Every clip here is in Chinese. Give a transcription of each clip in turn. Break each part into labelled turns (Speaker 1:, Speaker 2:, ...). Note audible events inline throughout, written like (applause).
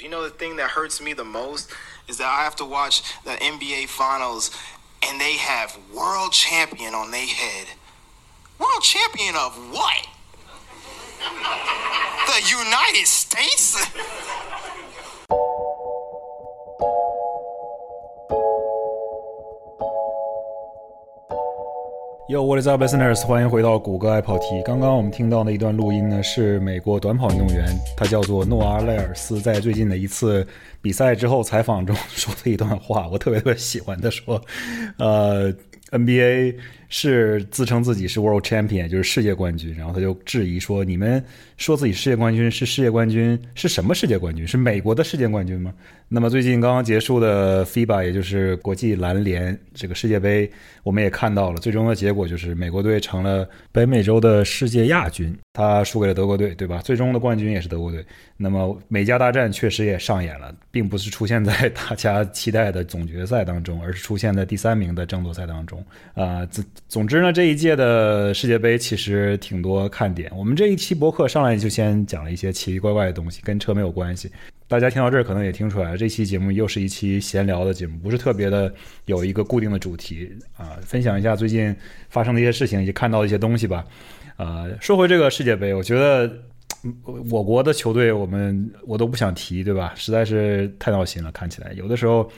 Speaker 1: You know the thing that hurts me the most is that I have to watch the NBA Finals and they have world champion on their head. World champion of what? the United States?
Speaker 2: Yo, what is up, listeners？欢迎回到谷歌爱跑题。刚刚我们听到的一段录音呢，是美国短跑运动员，他叫做诺阿·莱尔斯，在最近的一次比赛之后采访中 (laughs) 说的一段话，我特别特别喜欢。他说：“呃。” NBA 是自称自己是 World Champion，就是世界冠军，然后他就质疑说：“你们说自己世界冠军是世界冠军，是什么世界冠军？是美国的世界冠军吗？”那么最近刚刚结束的 FIBA，也就是国际篮联这个世界杯，我们也看到了，最终的结果就是美国队成了北美洲的世界亚军，他输给了德国队，对吧？最终的冠军也是德国队。那么美加大战确实也上演了，并不是出现在大家期待的总决赛当中，而是出现在第三名的争夺赛当中。啊，总总之呢，这一届的世界杯其实挺多看点。我们这一期博客上来就先讲了一些奇奇怪怪的东西，跟车没有关系。大家听到这儿可能也听出来了，这期节目又是一期闲聊的节目，不是特别的有一个固定的主题啊。分享一下最近发生的一些事情以及看到的一些东西吧。啊，说回这个世界杯，我觉得我国的球队我们我都不想提，对吧？实在是太闹心了，看起来有的时候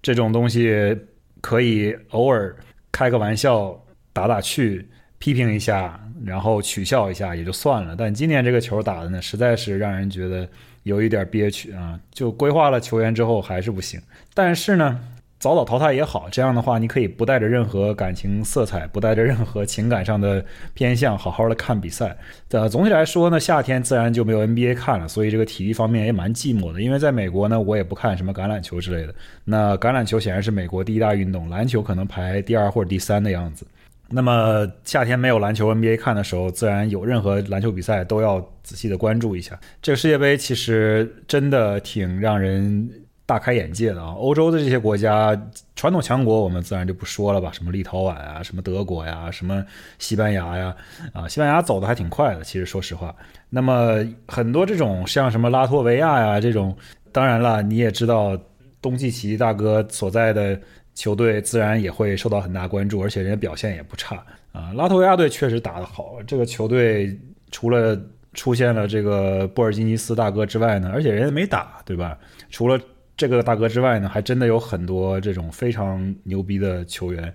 Speaker 2: 这种东西可以偶尔。开个玩笑，打打趣，批评一下，然后取笑一下也就算了。但今年这个球打的呢，实在是让人觉得有一点憋屈啊！就规划了球员之后还是不行。但是呢。早早淘汰也好，这样的话，你可以不带着任何感情色彩，不带着任何情感上的偏向，好好的看比赛。呃，总体来说呢，夏天自然就没有 NBA 看了，所以这个体育方面也蛮寂寞的。因为在美国呢，我也不看什么橄榄球之类的。那橄榄球显然是美国第一大运动，篮球可能排第二或者第三的样子。那么夏天没有篮球 NBA 看的时候，自然有任何篮球比赛都要仔细的关注一下。这个世界杯其实真的挺让人。大开眼界的啊！欧洲的这些国家，传统强国我们自然就不说了吧，什么立陶宛啊，什么德国呀，什么西班牙呀，啊，西班牙走的还挺快的。其实说实话，那么很多这种像什么拉脱维亚呀这种，当然了，你也知道，东契奇大哥所在的球队自然也会受到很大关注，而且人家表现也不差啊。拉脱维亚队确实打得好，这个球队除了出现了这个布尔津尼斯大哥之外呢，而且人家没打，对吧？除了这个大哥之外呢，还真的有很多这种非常牛逼的球员，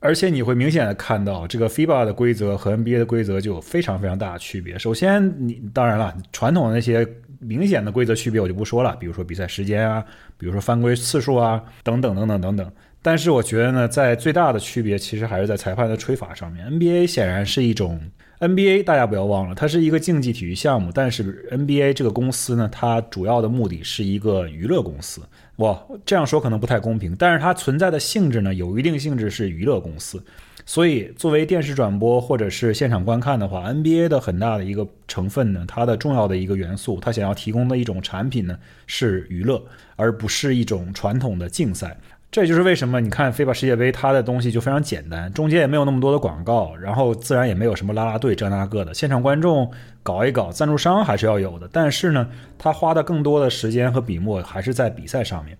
Speaker 2: 而且你会明显的看到，这个 FIBA 的规则和 NBA 的规则就有非常非常大的区别。首先，你当然了，传统的那些明显的规则区别我就不说了，比如说比赛时间啊，比如说犯规次数啊，等等等等等等。但是我觉得呢，在最大的区别其实还是在裁判的吹罚上面。NBA 显然是一种。NBA 大家不要忘了，它是一个竞技体育项目，但是 NBA 这个公司呢，它主要的目的是一个娱乐公司。哇，这样说可能不太公平，但是它存在的性质呢，有一定性质是娱乐公司。所以作为电视转播或者是现场观看的话，NBA 的很大的一个成分呢，它的重要的一个元素，它想要提供的一种产品呢，是娱乐，而不是一种传统的竞赛。这就是为什么你看 FIBA 世界杯，它的东西就非常简单，中间也没有那么多的广告，然后自然也没有什么拉拉队这那个的，现场观众搞一搞，赞助商还是要有的。但是呢，他花的更多的时间和笔墨还是在比赛上面。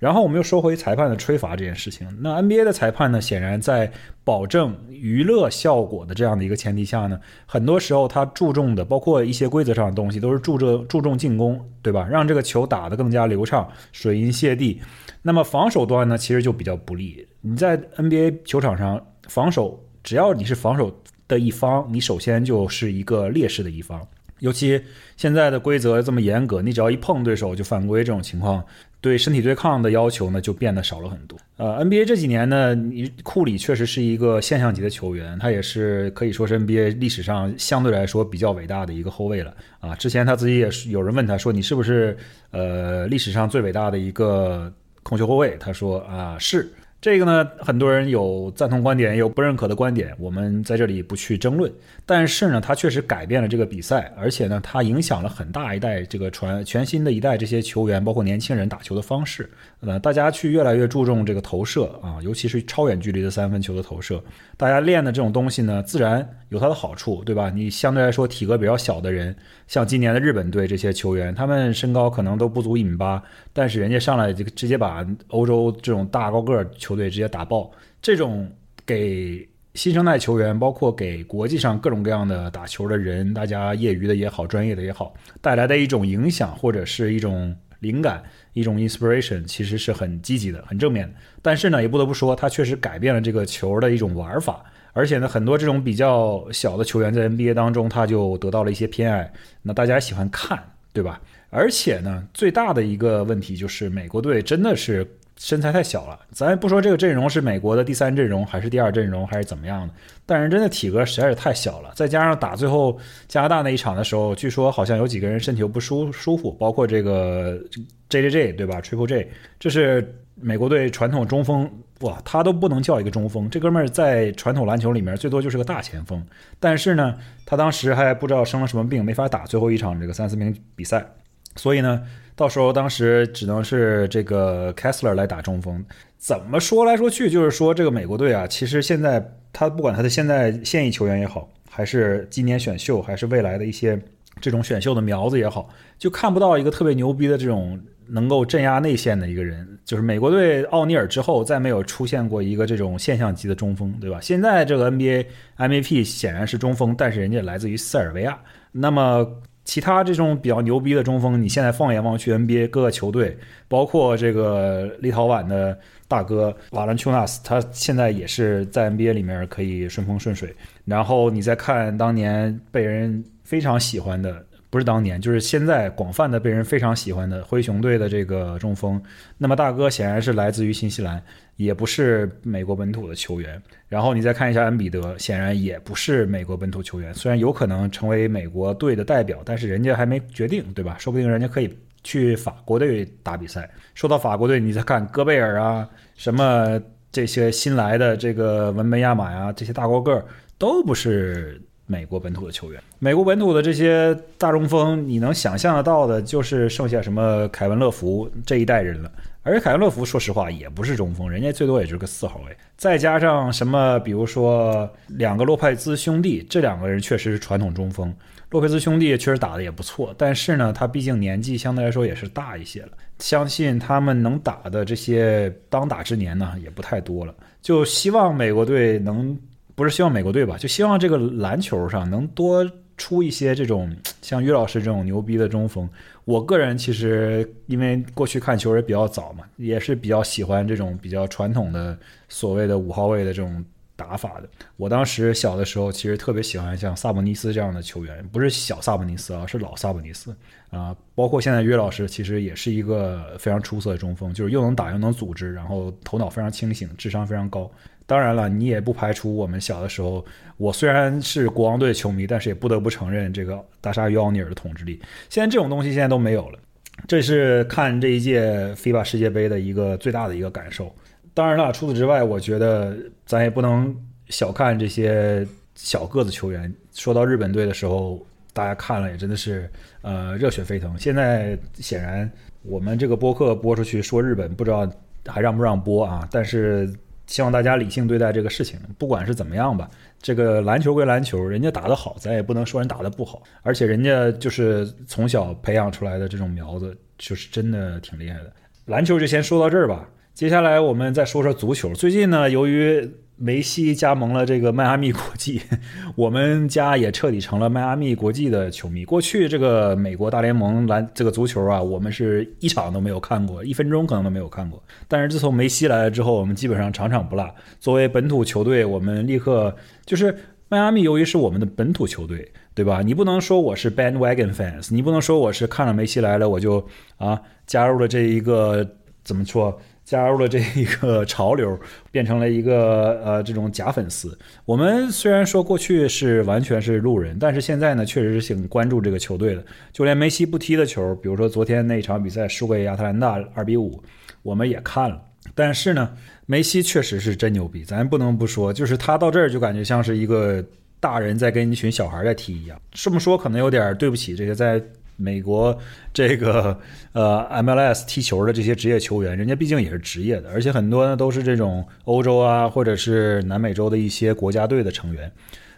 Speaker 2: 然后我们又说回裁判的吹罚这件事情，那 NBA 的裁判呢，显然在保证娱乐效果的这样的一个前提下呢，很多时候他注重的，包括一些规则上的东西，都是注重注重进攻，对吧？让这个球打得更加流畅，水银泻地。那么防守端呢，其实就比较不利。你在 NBA 球场上防守，只要你是防守的一方，你首先就是一个劣势的一方。尤其现在的规则这么严格，你只要一碰对手就犯规，这种情况对身体对抗的要求呢就变得少了很多。呃，NBA 这几年呢，你库里确实是一个现象级的球员，他也是可以说是 NBA 历史上相对来说比较伟大的一个后卫了啊。之前他自己也是有人问他说：“你是不是呃历史上最伟大的一个？”控球后卫，他说啊是，这个呢，很多人有赞同观点，也有不认可的观点，我们在这里不去争论。但是呢，他确实改变了这个比赛，而且呢，他影响了很大一代这个传全新的一代这些球员，包括年轻人打球的方式。呃，大家去越来越注重这个投射啊，尤其是超远距离的三分球的投射。大家练的这种东西呢，自然有它的好处，对吧？你相对来说体格比较小的人，像今年的日本队这些球员，他们身高可能都不足一米八，但是人家上来就直接把欧洲这种大高个球队直接打爆。这种给新生代球员，包括给国际上各种各样的打球的人，大家业余的也好，专业的也好，带来的一种影响或者是一种灵感。一种 inspiration 其实是很积极的、很正面的，但是呢，也不得不说，它确实改变了这个球的一种玩法。而且呢，很多这种比较小的球员在 NBA 当中，他就得到了一些偏爱。那大家喜欢看，对吧？而且呢，最大的一个问题就是美国队真的是。身材太小了，咱不说这个阵容是美国的第三阵容还是第二阵容还是怎么样的，但是真的体格实在是太小了。再加上打最后加拿大那一场的时候，据说好像有几个人身体又不舒舒服，包括这个 J J J 对吧？Triple J，这是美国队传统中锋，哇，他都不能叫一个中锋，这哥们儿在传统篮球里面最多就是个大前锋。但是呢，他当时还不知道生了什么病，没法打最后一场这个三四名比赛，所以呢。到时候，当时只能是这个 Kessler 来打中锋。怎么说来说去，就是说这个美国队啊，其实现在他不管他的现在现役球员也好，还是今年选秀，还是未来的一些这种选秀的苗子也好，就看不到一个特别牛逼的这种能够镇压内线的一个人。就是美国队奥尼尔之后，再没有出现过一个这种现象级的中锋，对吧？现在这个 NBA MVP 显然是中锋，但是人家来自于塞尔维亚。那么。其他这种比较牛逼的中锋，你现在放眼望去，NBA 各个球队，包括这个立陶宛的大哥瓦伦丘纳斯，他现在也是在 NBA 里面可以顺风顺水。然后你再看当年被人非常喜欢的。不是当年，就是现在广泛的被人非常喜欢的灰熊队的这个中锋。那么大哥显然是来自于新西兰，也不是美国本土的球员。然后你再看一下恩比德，显然也不是美国本土球员。虽然有可能成为美国队的代表，但是人家还没决定，对吧？说不定人家可以去法国队打比赛。说到法国队，你再看戈贝尔啊，什么这些新来的这个文本亚马呀，这些大高个儿都不是。美国本土的球员，美国本土的这些大中锋，你能想象得到的，就是剩下什么凯文·乐福这一代人了。而且凯文·乐福，说实话也不是中锋，人家最多也就是个四号位。再加上什么，比如说两个洛佩兹兄弟，这两个人确实是传统中锋。洛佩兹兄弟确实打得也不错，但是呢，他毕竟年纪相对来说也是大一些了。相信他们能打的这些当打之年呢，也不太多了。就希望美国队能。不是希望美国队吧，就希望这个篮球上能多出一些这种 (tsk) 像于老师这种牛逼的中锋。我个人其实因为过去看球也比较早嘛，也是比较喜欢这种比较传统的所谓的五号位的这种打法的。我当时小的时候其实特别喜欢像萨博尼斯这样的球员，不是小萨博尼斯啊，是老萨博尼斯啊。包括现在约老师其实也是一个非常出色的中锋，就是又能打又能组织，然后头脑非常清醒，智商非常高。当然了，你也不排除我们小的时候，我虽然是国王队球迷，但是也不得不承认这个大鲨鱼奥尼尔的统治力。现在这种东西现在都没有了，这是看这一届 FIBA 世界杯的一个最大的一个感受。当然了，除此之外，我觉得咱也不能小看这些小个子球员。说到日本队的时候，大家看了也真的是呃热血沸腾。现在显然我们这个播客播出去说日本，不知道还让不让播啊？但是。希望大家理性对待这个事情，不管是怎么样吧。这个篮球归篮球，人家打得好，咱也不能说人打得不好。而且人家就是从小培养出来的这种苗子，就是真的挺厉害的。篮球就先说到这儿吧，接下来我们再说说足球。最近呢，由于梅西加盟了这个迈阿密国际，(laughs) 我们家也彻底成了迈阿密国际的球迷。过去这个美国大联盟篮这个足球啊，我们是一场都没有看过，一分钟可能都没有看过。但是自从梅西来了之后，我们基本上场场不落。作为本土球队，我们立刻就是迈阿密，由于是我们的本土球队，对吧？你不能说我是 bandwagon fans，你不能说我是看了梅西来了我就啊加入了这一个怎么说？加入了这一个潮流，变成了一个呃这种假粉丝。我们虽然说过去是完全是路人，但是现在呢，确实是挺关注这个球队的。就连梅西不踢的球，比如说昨天那场比赛输给亚特兰大二比五，我们也看了。但是呢，梅西确实是真牛逼，咱不能不说，就是他到这儿就感觉像是一个大人在跟一群小孩在踢一样。这么说可能有点对不起这些在美国这个呃 MLS 踢球的这些职业球员，人家毕竟也是职业的，而且很多呢都是这种欧洲啊或者是南美洲的一些国家队的成员。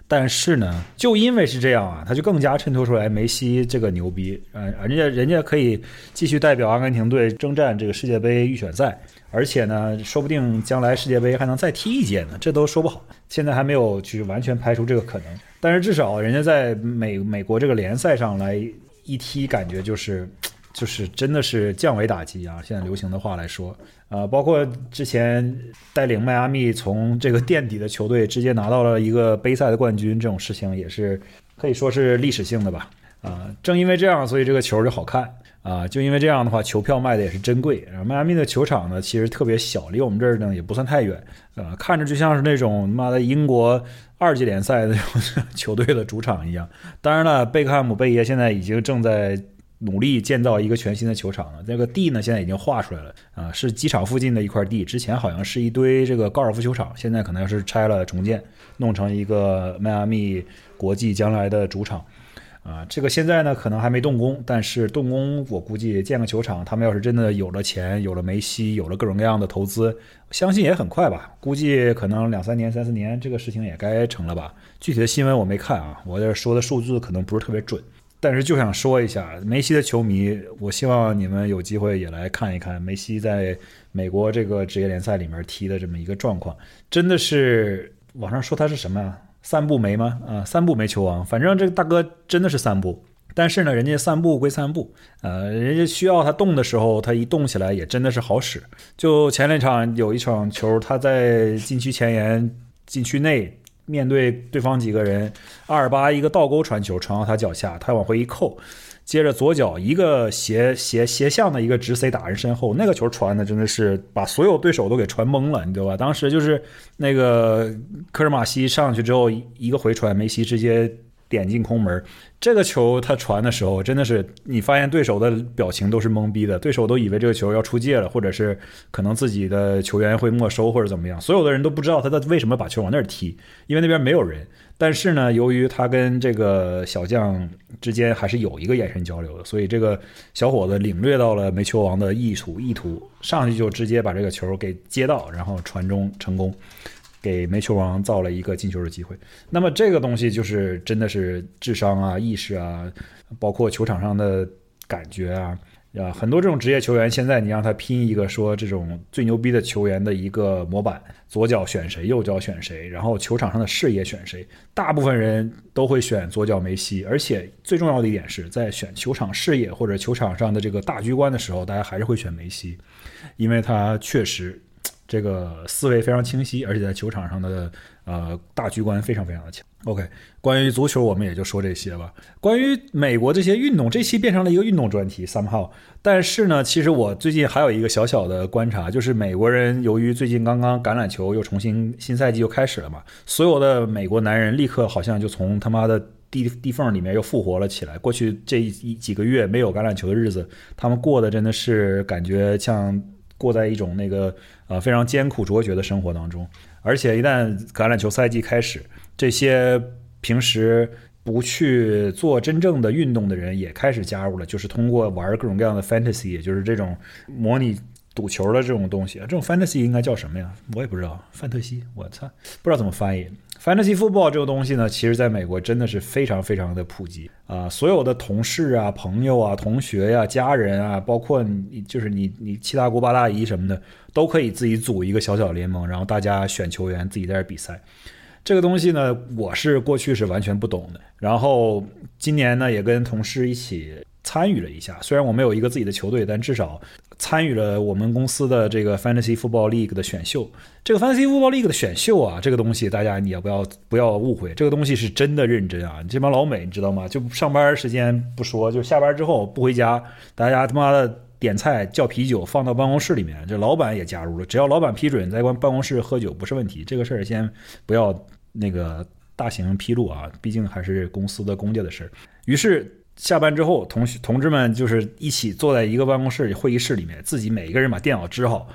Speaker 2: 但是呢，就因为是这样啊，他就更加衬托出来梅西这个牛逼。嗯，人家人家可以继续代表阿根廷队征战这个世界杯预选赛，而且呢，说不定将来世界杯还能再踢一届呢，这都说不好。现在还没有去完全排除这个可能，但是至少人家在美美国这个联赛上来一踢，感觉就是。就是真的是降维打击啊！现在流行的话来说，呃，包括之前带领迈阿密从这个垫底的球队直接拿到了一个杯赛的冠军，这种事情也是可以说是历史性的吧？啊，正因为这样，所以这个球就好看啊！就因为这样的话，球票卖的也是珍贵。然后迈阿密的球场呢，其实特别小，离我们这儿呢也不算太远，呃，看着就像是那种妈的英国二级联赛的球队的主场一样。当然了，贝克汉姆贝爷现在已经正在。努力建造一个全新的球场了。这个地呢，现在已经划出来了啊，是机场附近的一块地。之前好像是一堆这个高尔夫球场，现在可能要是拆了重建，弄成一个迈阿密国际将来的主场啊。这个现在呢，可能还没动工，但是动工我估计建个球场，他们要是真的有了钱，有了梅西，有了各种各样的投资，相信也很快吧。估计可能两三年、三四年，这个事情也该成了吧。具体的新闻我没看啊，我这说的数字可能不是特别准。但是就想说一下，梅西的球迷，我希望你们有机会也来看一看梅西在美国这个职业联赛里面踢的这么一个状况，真的是网上说他是什么呀？三步没吗？啊，三步没球王，反正这个大哥真的是三步。但是呢，人家散步归散步，呃，人家需要他动的时候，他一动起来也真的是好使。就前两场有一场球，他在禁区前沿、禁区内。面对对方几个人，阿尔巴一个倒钩传球传到他脚下，他往回一扣，接着左脚一个斜斜斜向的一个直塞打人身后，那个球传的真的是把所有对手都给传懵了，你知道吧？当时就是那个科尔马西上去之后一个回传，梅西直接。点进空门，这个球他传的时候，真的是你发现对手的表情都是懵逼的，对手都以为这个球要出界了，或者是可能自己的球员会没收或者怎么样，所有的人都不知道他在为什么把球往那儿踢，因为那边没有人。但是呢，由于他跟这个小将之间还是有一个眼神交流的，所以这个小伙子领略到了煤球王的意图，意图上去就直接把这个球给接到，然后传中成功。给煤球王造了一个进球的机会，那么这个东西就是真的是智商啊、意识啊，包括球场上的感觉啊，啊，很多这种职业球员，现在你让他拼一个说这种最牛逼的球员的一个模板，左脚选谁，右脚选谁，然后球场上的视野选谁，大部分人都会选左脚梅西，而且最重要的一点是在选球场视野或者球场上的这个大局观的时候，大家还是会选梅西，因为他确实。这个思维非常清晰，而且在球场上的呃大局观非常非常的强。OK，关于足球我们也就说这些吧。关于美国这些运动，这期变成了一个运动专题，somehow。但是呢，其实我最近还有一个小小的观察，就是美国人由于最近刚刚橄榄球又重新新赛季又开始了嘛，所有的美国男人立刻好像就从他妈的地地缝里面又复活了起来。过去这一几个月没有橄榄球的日子，他们过的真的是感觉像。过在一种那个呃非常艰苦卓绝的生活当中，而且一旦橄榄球赛季开始，这些平时不去做真正的运动的人也开始加入了，就是通过玩各种各样的 fantasy，也就是这种模拟赌球的这种东西，这种 fantasy 应该叫什么呀？我也不知道，范特西，我操，不知道怎么翻译。Fantasy football 这个东西呢，其实在美国真的是非常非常的普及啊！所有的同事啊、朋友啊、同学呀、家人啊，包括你，就是你你七大姑八大姨什么的，都可以自己组一个小小联盟，然后大家选球员，自己在这比赛。这个东西呢，我是过去是完全不懂的，然后今年呢，也跟同事一起参与了一下。虽然我没有一个自己的球队，但至少。参与了我们公司的这个 Fantasy Football League 的选秀，这个 Fantasy Football League 的选秀啊，这个东西大家你也不要不要误会，这个东西是真的认真啊！这帮老美你知道吗？就上班时间不说，就下班之后不回家，大家他妈的点菜叫啤酒放到办公室里面，这老板也加入了，只要老板批准，在办办公室喝酒不是问题。这个事儿先不要那个大型披露啊，毕竟还是公司的公家的事儿。于是。下班之后，同学同志们就是一起坐在一个办公室会议室里面，自己每一个人把电脑支好。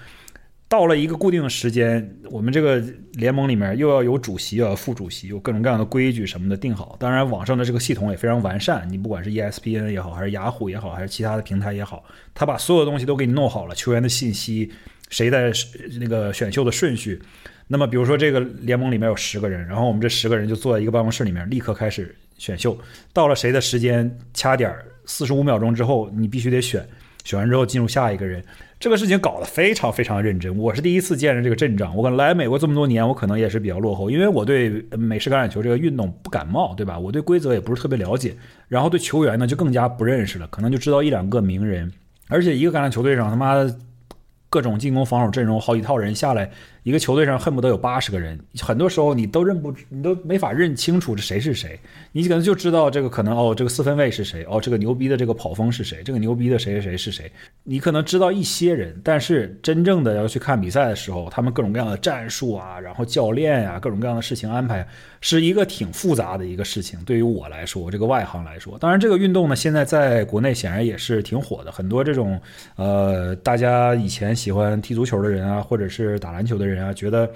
Speaker 2: 到了一个固定的时间，我们这个联盟里面又要有主席，又要副主席，有各种各样的规矩什么的定好。当然，网上的这个系统也非常完善。你不管是 ESPN 也好，还是雅虎也好，还是其他的平台也好，他把所有东西都给你弄好了，球员的信息，谁在那个选秀的顺序。那么，比如说这个联盟里面有十个人，然后我们这十个人就坐在一个办公室里面，立刻开始选秀。到了谁的时间掐点四十五秒钟之后，你必须得选。选完之后进入下一个人，这个事情搞得非常非常认真。我是第一次见着这个阵仗。我可能来美国这么多年，我可能也是比较落后，因为我对美式橄榄球这个运动不感冒，对吧？我对规则也不是特别了解，然后对球员呢就更加不认识了，可能就知道一两个名人。而且一个橄榄球队上他妈各种进攻防守阵容好几套人下来。一个球队上恨不得有八十个人，很多时候你都认不，你都没法认清楚这谁是谁。你可能就知道这个可能哦，这个四分卫是谁？哦，这个牛逼的这个跑锋是谁？这个牛逼的谁谁谁是谁？你可能知道一些人，但是真正的要去看比赛的时候，他们各种各样的战术啊，然后教练呀，各种各样的事情安排，是一个挺复杂的一个事情。对于我来说，这个外行来说，当然这个运动呢，现在在国内显然也是挺火的。很多这种呃，大家以前喜欢踢足球的人啊，或者是打篮球的人。啊，觉得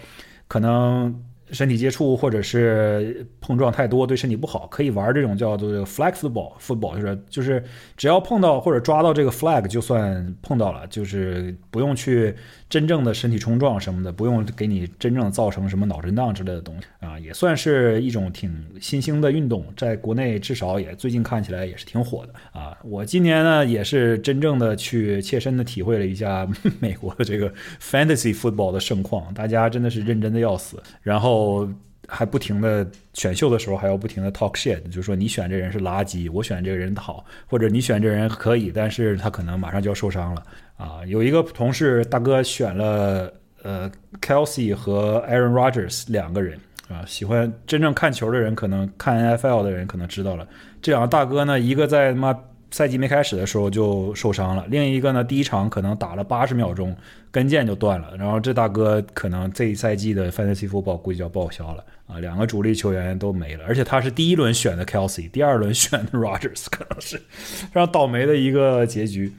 Speaker 2: 可能身体接触或者是碰撞太多对身体不好，可以玩这种叫做 flag football football，就是就是只要碰到或者抓到这个 flag 就算碰到了，就是不用去。真正的身体冲撞什么的，不用给你真正造成什么脑震荡之类的东西啊，也算是一种挺新兴的运动，在国内至少也最近看起来也是挺火的啊。我今年呢也是真正的去切身的体会了一下美国的这个 fantasy football 的盛况，大家真的是认真的要死，然后后还不停的选秀的时候还要不停的 talk shit，就是说你选这人是垃圾，我选这个人好，或者你选这人可以，但是他可能马上就要受伤了。啊，有一个同事大哥选了呃，Kelsey 和 Aaron Rodgers 两个人啊，喜欢真正看球的人，可能看 NFL 的人可能知道了，这两个大哥呢，一个在他妈赛季没开始的时候就受伤了，另一个呢，第一场可能打了八十秒钟跟腱就断了，然后这大哥可能这一赛季的 Fantasy Football 估计就要报销了。啊，两个主力球员都没了，而且他是第一轮选的 Kelsey，第二轮选的 (laughs) Rogers，可能是非常倒霉的一个结局。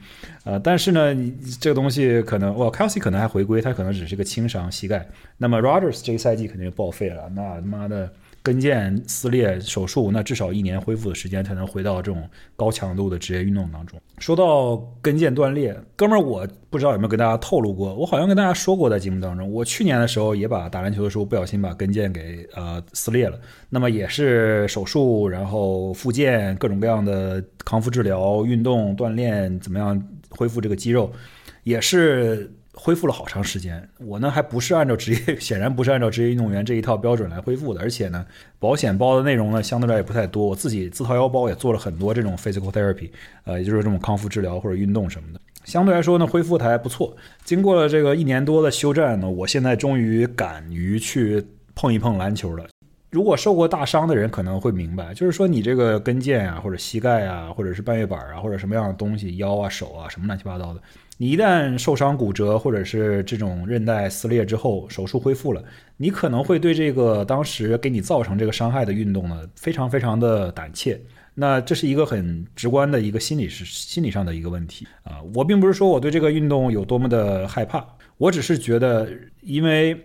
Speaker 2: 呃，但是呢，你这个东西可能，哇，Kelsey 可能还回归，他可能只是个轻伤膝盖。那么 Rogers 这个赛季肯定就报废了，那他妈的。跟腱撕裂手术，那至少一年恢复的时间才能回到这种高强度的职业运动当中。说到跟腱断裂，哥们儿，我不知道有没有跟大家透露过，我好像跟大家说过，在节目当中，我去年的时候也把打篮球的时候不小心把跟腱给呃撕裂了，那么也是手术，然后复健，各种各样的康复治疗、运动锻炼，怎么样恢复这个肌肉，也是。恢复了好长时间，我呢还不是按照职业，(laughs) 显然不是按照职业运动员这一套标准来恢复的，而且呢，保险包的内容呢相对来也不太多，我自己自掏腰包也做了很多这种 physical therapy，呃，也就是这种康复治疗或者运动什么的，相对来说呢恢复的还不错。经过了这个一年多的休战呢，我现在终于敢于去碰一碰篮球了。如果受过大伤的人可能会明白，就是说你这个跟腱啊，或者膝盖啊，或者是半月板啊，或者什么样的东西，腰啊、手啊，什么乱七八糟的。你一旦受伤骨折，或者是这种韧带撕裂之后，手术恢复了，你可能会对这个当时给你造成这个伤害的运动呢，非常非常的胆怯。那这是一个很直观的一个心理是心理上的一个问题啊。我并不是说我对这个运动有多么的害怕，我只是觉得，因为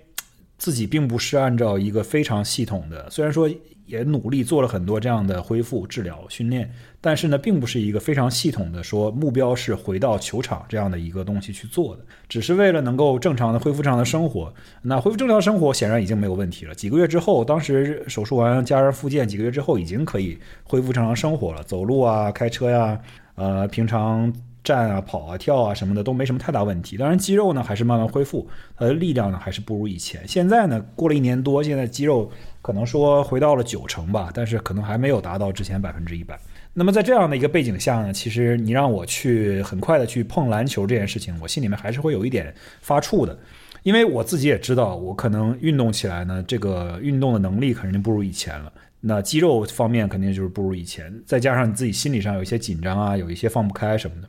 Speaker 2: 自己并不是按照一个非常系统的，虽然说。也努力做了很多这样的恢复、治疗、训练，但是呢，并不是一个非常系统的说目标是回到球场这样的一个东西去做的，只是为了能够正常的恢复正常的生活。那恢复正常生活显然已经没有问题了。几个月之后，当时手术完加上复健，几个月之后已经可以恢复正常生活了，走路啊、开车呀，呃，平常。站啊、跑啊、跳啊什么的都没什么太大问题。当然，肌肉呢还是慢慢恢复，它的力量呢还是不如以前。现在呢，过了一年多，现在肌肉可能说回到了九成吧，但是可能还没有达到之前百分之一百。那么在这样的一个背景下呢，其实你让我去很快的去碰篮球这件事情，我心里面还是会有一点发怵的，因为我自己也知道，我可能运动起来呢，这个运动的能力肯定不如以前了。那肌肉方面肯定就是不如以前，再加上你自己心理上有一些紧张啊，有一些放不开什么的，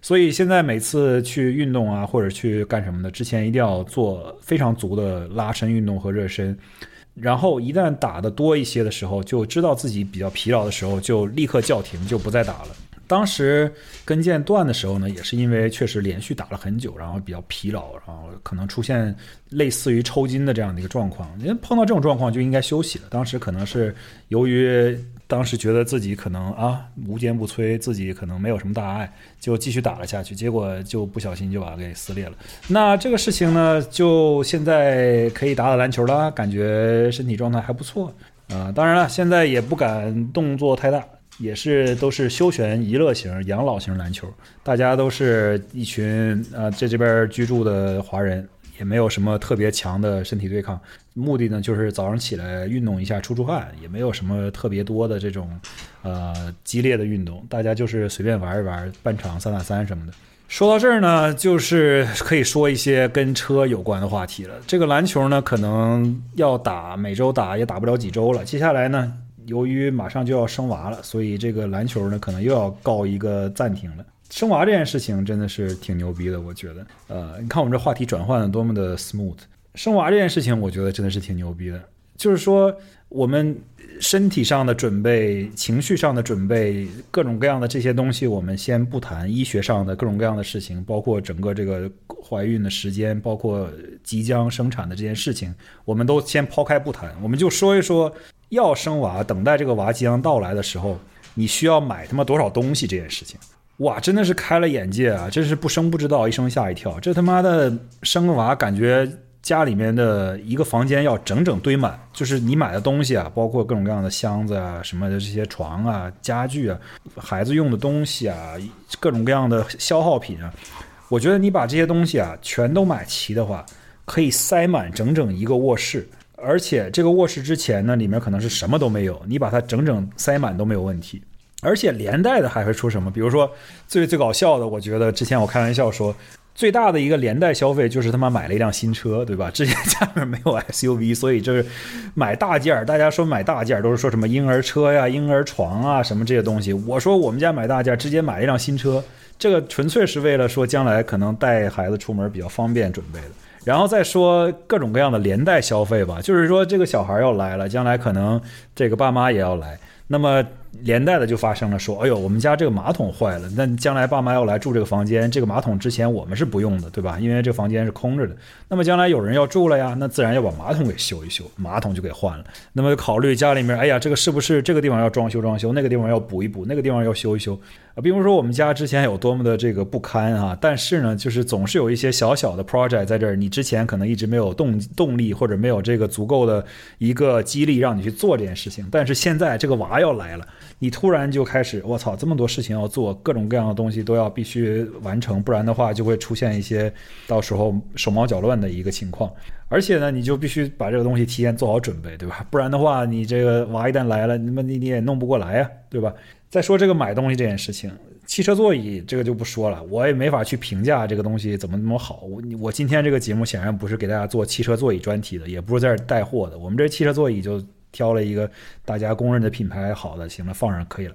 Speaker 2: 所以现在每次去运动啊，或者去干什么的之前，一定要做非常足的拉伸运动和热身，然后一旦打的多一些的时候，就知道自己比较疲劳的时候，就立刻叫停，就不再打了。当时跟腱断的时候呢，也是因为确实连续打了很久，然后比较疲劳，然后可能出现类似于抽筋的这样的一个状况。因为碰到这种状况就应该休息了。当时可能是由于当时觉得自己可能啊无坚不摧，自己可能没有什么大碍，就继续打了下去，结果就不小心就把它给撕裂了。那这个事情呢，就现在可以打打篮球了，感觉身体状态还不错啊。当然了，现在也不敢动作太大。也是都是休闲娱乐型、养老型篮球，大家都是一群呃在这边居住的华人，也没有什么特别强的身体对抗，目的呢就是早上起来运动一下出出汗，也没有什么特别多的这种呃激烈的运动，大家就是随便玩一玩，半场三打三什么的。说到这儿呢，就是可以说一些跟车有关的话题了。这个篮球呢，可能要打，每周打也打不了几周了。接下来呢？由于马上就要生娃了，所以这个篮球呢，可能又要告一个暂停了。生娃这件事情真的是挺牛逼的，我觉得。呃，你看我们这话题转换的多么的 smooth。生娃这件事情，我觉得真的是挺牛逼的。就是说，我们身体上的准备、情绪上的准备、各种各样的这些东西，我们先不谈医学上的各种各样的事情，包括整个这个怀孕的时间，包括即将生产的这件事情，我们都先抛开不谈，我们就说一说。要生娃，等待这个娃即将到来的时候，你需要买他妈多少东西这件事情，哇，真的是开了眼界啊！真是不生不知道，一生吓一跳。这他妈的生个娃，感觉家里面的一个房间要整整堆满，就是你买的东西啊，包括各种各样的箱子啊，什么的这些床啊、家具啊、孩子用的东西啊，各种各样的消耗品啊。我觉得你把这些东西啊全都买齐的话，可以塞满整整一个卧室。而且这个卧室之前呢，里面可能是什么都没有，你把它整整塞满都没有问题。而且连带的还会出什么？比如说最最搞笑的，我觉得之前我开玩笑说，最大的一个连带消费就是他妈买了一辆新车，对吧？(laughs) 之前家里面没有 SUV，所以就是买大件儿。大家说买大件儿都是说什么婴儿车呀、婴儿床啊什么这些东西。我说我们家买大件儿，直接买一辆新车，这个纯粹是为了说将来可能带孩子出门比较方便准备的。然后再说各种各样的连带消费吧，就是说这个小孩要来了，将来可能这个爸妈也要来，那么。连带的就发生了，说，哎呦，我们家这个马桶坏了，那将来爸妈要来住这个房间，这个马桶之前我们是不用的，对吧？因为这个房间是空着的。那么将来有人要住了呀，那自然要把马桶给修一修，马桶就给换了。那么考虑家里面，哎呀，这个是不是这个地方要装修装修，那个地方要补一补，那个地方要修一修啊？比如说我们家之前有多么的这个不堪啊，但是呢，就是总是有一些小小的 project 在这儿，你之前可能一直没有动动力或者没有这个足够的一个激励让你去做这件事情，但是现在这个娃要来了。你突然就开始，我操，这么多事情要做，各种各样的东西都要必须完成，不然的话就会出现一些到时候手忙脚乱的一个情况。而且呢，你就必须把这个东西提前做好准备，对吧？不然的话，你这个娃一旦来了，你们你你也弄不过来呀，对吧？再说这个买东西这件事情，汽车座椅这个就不说了，我也没法去评价这个东西怎么那么好。我我今天这个节目显然不是给大家做汽车座椅专题的，也不是在这带货的，我们这汽车座椅就。挑了一个大家公认的品牌，好的，行了，放上可以了。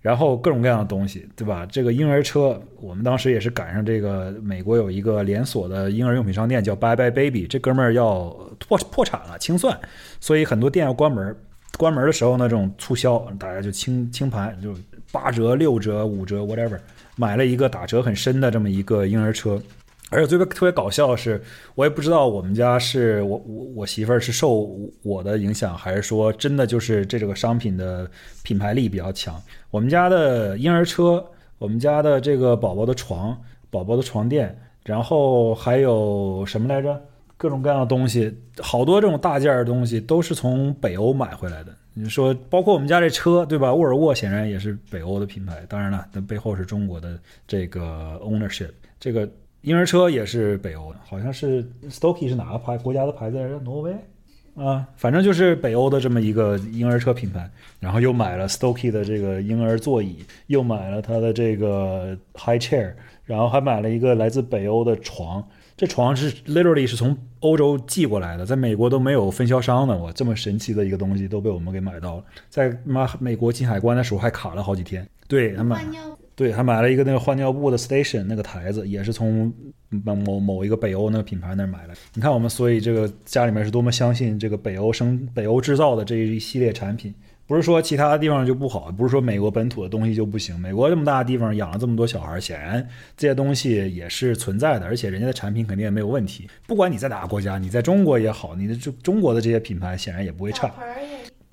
Speaker 2: 然后各种各样的东西，对吧？这个婴儿车，我们当时也是赶上这个美国有一个连锁的婴儿用品商店叫 Bye Bye Baby，这哥们儿要破破产了，清算，所以很多店要关门。关门的时候呢，这种促销，大家就清清盘，就八折、六折、五折，whatever，买了一个打折很深的这么一个婴儿车。而且最别特别搞笑的是，我也不知道我们家是我我我媳妇是受我的影响，还是说真的就是这个商品的品牌力比较强。我们家的婴儿车，我们家的这个宝宝的床，宝宝的床垫，然后还有什么来着？各种各样的东西，好多这种大件的东西都是从北欧买回来的。你说，包括我们家这车，对吧？沃尔沃显然也是北欧的品牌，当然了，那背后是中国的这个 ownership，这个。婴儿车也是北欧的，好像是 Stokke 是哪个牌国家的牌子？挪威啊，反正就是北欧的这么一个婴儿车品牌。然后又买了 Stokke 的这个婴儿座椅，又买了它的这个 High Chair，然后还买了一个来自北欧的床。这床是 literally 是从欧洲寄过来的，在美国都没有分销商的。我，这么神奇的一个东西都被我们给买到了，在妈美国进海关的时候还卡了好几天。对他买。对，还买了一个那个换尿布的 station 那个台子，也是从 (laughs) 某某一个北欧那个品牌那儿买的。你看我们，所以这个家里面是多么相信这个北欧生、北欧制造的这一系列产品，不是说其他地方就不好，不是说美国本土的东西就不行。美国这么大的地方养了这么多小孩，显然这些东西也是存在的，而且人家的产品肯定也没有问题。不管你在哪个国家，你在中国也好，你的中中国的这些品牌显然也不会差。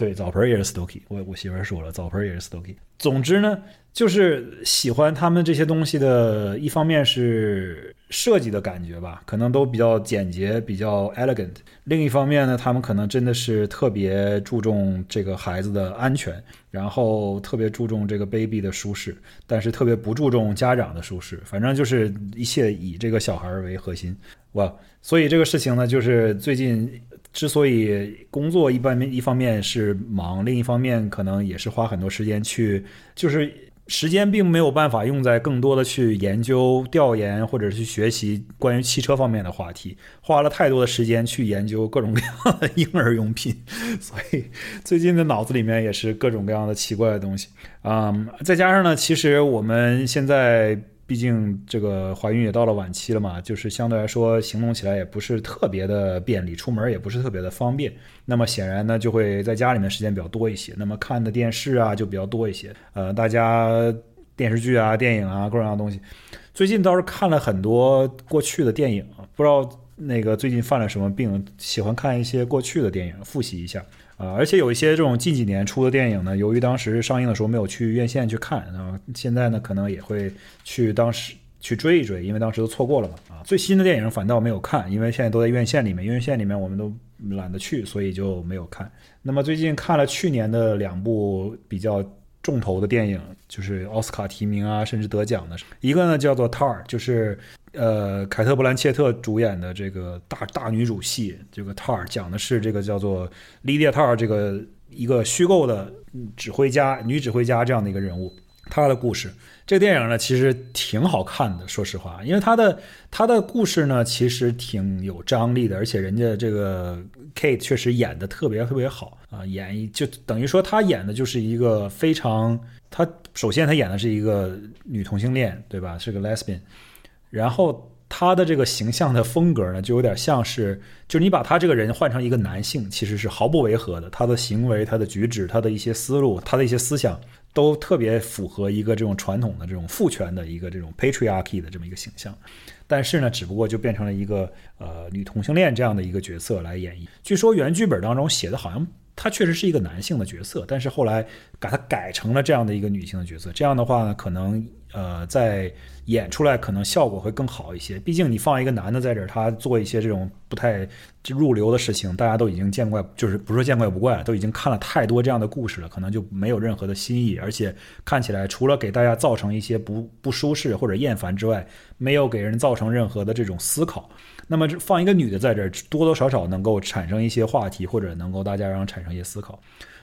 Speaker 2: 对，澡盆也是 Stoky，我我媳妇儿说了，澡盆也是 Stoky。总之呢，就是喜欢他们这些东西的，一方面是设计的感觉吧，可能都比较简洁，比较 elegant。另一方面呢，他们可能真的是特别注重这个孩子的安全，然后特别注重这个 baby 的舒适，但是特别不注重家长的舒适。反正就是一切以这个小孩为核心。哇，所以这个事情呢，就是最近。之所以工作一般一方面是忙，另一方面可能也是花很多时间去，就是时间并没有办法用在更多的去研究、调研或者去学习关于汽车方面的话题，花了太多的时间去研究各种各样的婴儿用品，所以最近的脑子里面也是各种各样的奇怪的东西。嗯，再加上呢，其实我们现在。毕竟这个怀孕也到了晚期了嘛，就是相对来说行动起来也不是特别的便利，出门也不是特别的方便。那么显然呢，就会在家里面时间比较多一些。那么看的电视啊就比较多一些。呃，大家电视剧啊、电影啊各种各样的东西。最近倒是看了很多过去的电影，不知道那个最近犯了什么病，喜欢看一些过去的电影，复习一下。啊，而且有一些这种近几年出的电影呢，由于当时上映的时候没有去院线去看，啊，现在呢可能也会去当时去追一追，因为当时都错过了嘛。啊，最新的电影反倒没有看，因为现在都在院线里面，院线里面我们都懒得去，所以就没有看。那么最近看了去年的两部比较重头的电影，就是奥斯卡提名啊，甚至得奖的，一个呢叫做《Tar》，就是。呃，凯特·布兰切特主演的这个大大女主戏，这个《Tar》讲的是这个叫做莉迪亚·塔尔这个一个虚构的指挥家、女指挥家这样的一个人物，他的故事。这个电影呢，其实挺好看的，说实话，因为他的他的故事呢，其实挺有张力的，而且人家这个 Kate 确实演的特别特别好啊，演就等于说她演的就是一个非常，她首先她演的是一个女同性恋，对吧？是个 Lesbian。然后他的这个形象的风格呢，就有点像是，就是你把他这个人换成一个男性，其实是毫不违和的。他的行为、他的举止、他的一些思路、他的一些思想，都特别符合一个这种传统的这种父权的一个这种 patriarchy 的这么一个形象。但是呢，只不过就变成了一个呃女同性恋这样的一个角色来演绎。据说原剧本当中写的好像。他确实是一个男性的角色，但是后来把它改成了这样的一个女性的角色。这样的话呢，可能呃，在演出来可能效果会更好一些。毕竟你放一个男的在这儿，他做一些这种不太入流的事情，大家都已经见怪，就是不说见怪不怪，都已经看了太多这样的故事了，可能就没有任何的新意。而且看起来除了给大家造成一些不不舒适或者厌烦之外，没有给人造成任何的这种思考。那么放一个女的在这儿，多多少少能够产生一些话题，或者能够大家让产生一些思考。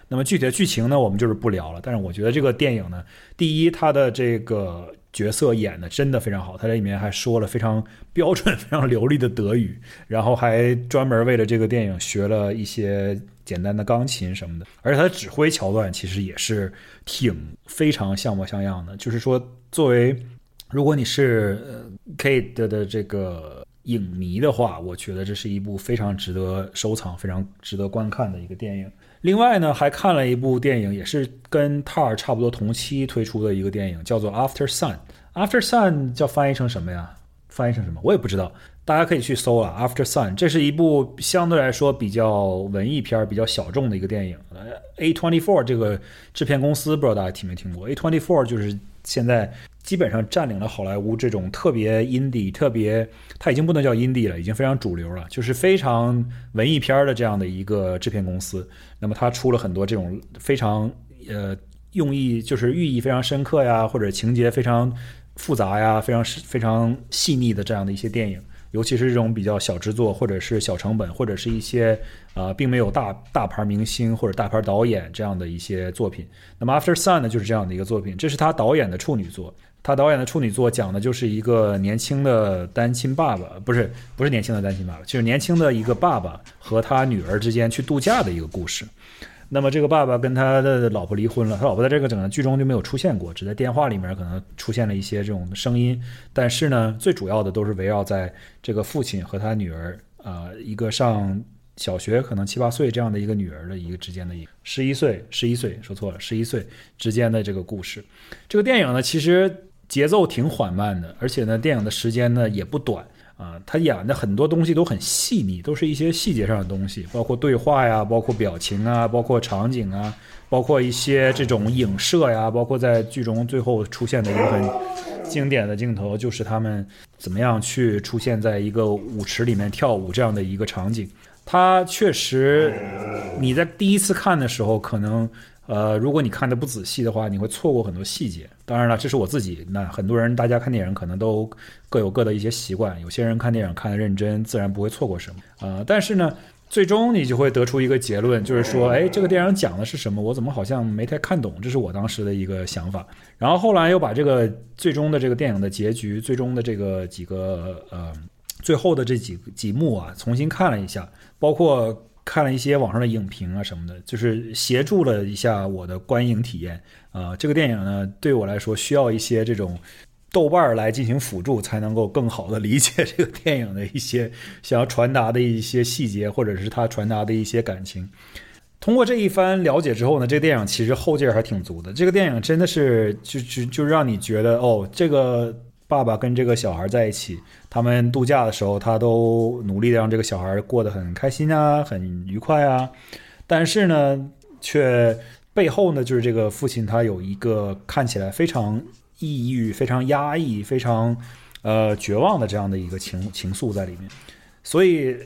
Speaker 2: 那么具体的剧情呢，我们就是不聊了。但是我觉得这个电影呢，第一，他的这个角色演的真的非常好，他在里面还说了非常 (laughs) 标准、非常流利的德语，然后还专门为了这个电影学了一些简单的钢琴什么的。而且他的指挥桥段其实也是挺非常像模像样的。就是说，作为如果你是 Kate 的这个。影迷的话，我觉得这是一部非常值得收藏、非常值得观看的一个电影。另外呢，还看了一部电影，也是跟《塔尔》差不多同期推出的一个电影，叫做《After Sun》。After Sun 叫翻译成什么呀？翻译成什么？我也不知道。大家可以去搜啊，《After Sun》。这是一部相对来说比较文艺片、比较小众的一个电影。呃 A Twenty Four 这个制片公司，不知道大家听没听过？A Twenty Four 就是现在。基本上占领了好莱坞这种特别 indie、特别，它已经不能叫 indie 了，已经非常主流了，就是非常文艺片的这样的一个制片公司。那么它出了很多这种非常呃用意就是寓意非常深刻呀，或者情节非常复杂呀，非常非常细腻的这样的一些电影。尤其是这种比较小制作，或者是小成本，或者是一些呃并没有大大牌明星或者大牌导演这样的一些作品。那么《After Sun》呢，就是这样的一个作品，这是他导演的处女作。他导演的处女作讲的就是一个年轻的单亲爸爸，不是不是年轻的单亲爸爸，就是年轻的一个爸爸和他女儿之间去度假的一个故事。那么这个爸爸跟他的老婆离婚了，他老婆在这个整个剧中就没有出现过，只在电话里面可能出现了一些这种声音。但是呢，最主要的都是围绕在这个父亲和他女儿，呃，一个上小学可能七八岁这样的一个女儿的一个之间的一十一岁十一岁说错了十一岁之间的这个故事。这个电影呢，其实节奏挺缓慢的，而且呢，电影的时间呢也不短啊。他演的很多东西都很细腻，都是一些细节上的东西，包括对话呀，包括表情啊，包括场景啊。包括一些这种影射呀，包括在剧中最后出现的一个很经典的镜头，就是他们怎么样去出现在一个舞池里面跳舞这样的一个场景。他确实，你在第一次看的时候，可能呃，如果你看的不仔细的话，你会错过很多细节。当然了，这是我自己。那很多人，大家看电影可能都各有各的一些习惯，有些人看电影看的认真，自然不会错过什么。呃，但是呢。最终你就会得出一个结论，就是说，哎，这个电影讲的是什么？我怎么好像没太看懂？这是我当时的一个想法。然后后来又把这个最终的这个电影的结局，最终的这个几个呃，最后的这几几幕啊，重新看了一下，包括看了一些网上的影评啊什么的，就是协助了一下我的观影体验。啊，这个电影呢，对我来说需要一些这种。豆瓣儿来进行辅助，才能够更好的理解这个电影的一些想要传达的一些细节，或者是他传达的一些感情。通过这一番了解之后呢，这个电影其实后劲儿还挺足的。这个电影真的是就就就让你觉得，哦，这个爸爸跟这个小孩在一起，他们度假的时候，他都努力的让这个小孩过得很开心啊，很愉快啊。但是呢，却背后呢，就是这个父亲他有一个看起来非常。抑郁非常压抑、非常呃绝望的这样的一个情情愫在里面，所以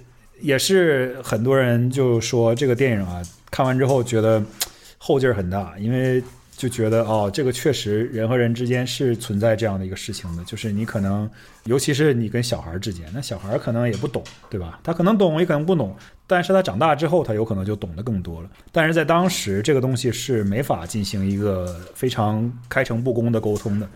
Speaker 2: 也是很多人就说这个电影啊，看完之后觉得 (tsk) 后劲儿很大，因为。就觉得哦，这个确实人和人之间是存在这样的一个事情的，就是你可能，尤其是你跟小孩之间，那小孩可能也不懂，对吧？他可能懂，也可能不懂，但是他长大之后，他有可能就懂得更多了。但是在当时，这个东西是没法进行一个非常开诚布公的沟通的。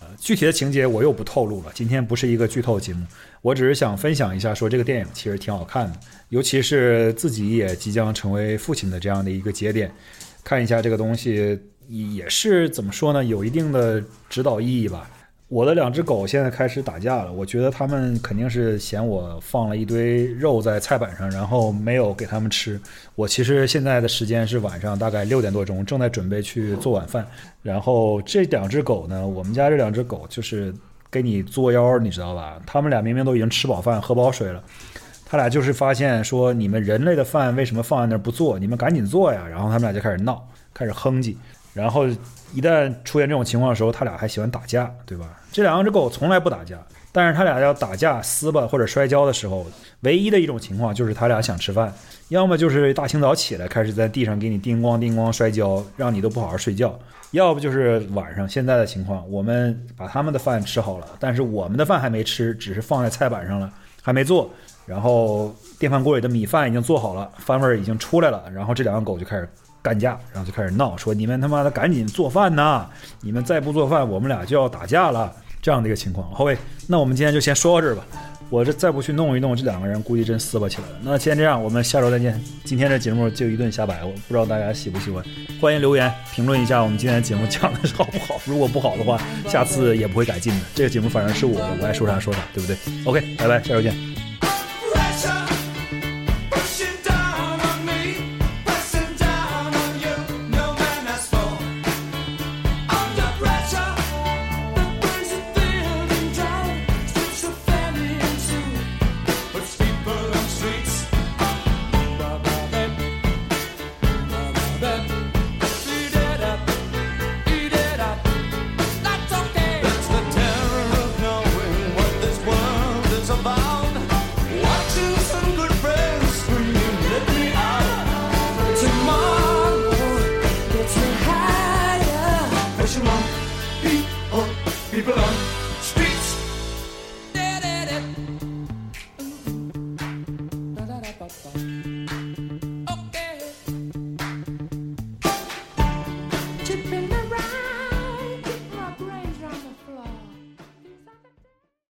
Speaker 2: 呃，具体的情节我又不透露了，今天不是一个剧透节目，我只是想分享一下，说这个电影其实挺好看的，尤其是自己也即将成为父亲的这样的一个节点，看一下这个东西。也是怎么说呢？有一定的指导意义吧。我的两只狗现在开始打架了，我觉得它们肯定是嫌我放了一堆肉在菜板上，然后没有给它们吃。我其实现在的时间是晚上大概六点多钟，正在准备去做晚饭。然后这两只狗呢，我们家这两只狗就是给你作妖，你知道吧？它们俩明明都已经吃饱饭、喝饱水了，它俩就是发现说你们人类的饭为什么放在那儿不做？你们赶紧做呀！然后它们俩就开始闹，开始哼唧。然后一旦出现这种情况的时候，他俩还喜欢打架，对吧？这两只狗从来不打架，但是他俩要打架、撕吧或者摔跤的时候，唯一的一种情况就是他俩想吃饭，要么就是大清早起来开始在地上给你叮咣叮咣摔跤，让你都不好好睡觉；要不就是晚上现在的情况，我们把他们的饭吃好了，但是我们的饭还没吃，只是放在菜板上了，还没做，然后电饭锅里的米饭已经做好了，饭味儿已经出来了，然后这两个狗就开始。干架，然后就开始闹，说你们他妈的赶紧做饭呐！你们再不做饭，我们俩就要打架了。这样的一个情况。好喂，那我们今天就先说到这儿吧。我这再不去弄一弄，这两个人估计真撕巴起来了。那先这样，我们下周再见。今天这节目就一顿瞎摆，我不知道大家喜不喜欢。欢迎留言评论一下我们今天的节目讲的好不好。如果不好的话，下次也不会改进的。这个节目反正是我的，我爱说啥说啥，对不对？OK，拜拜，下周见。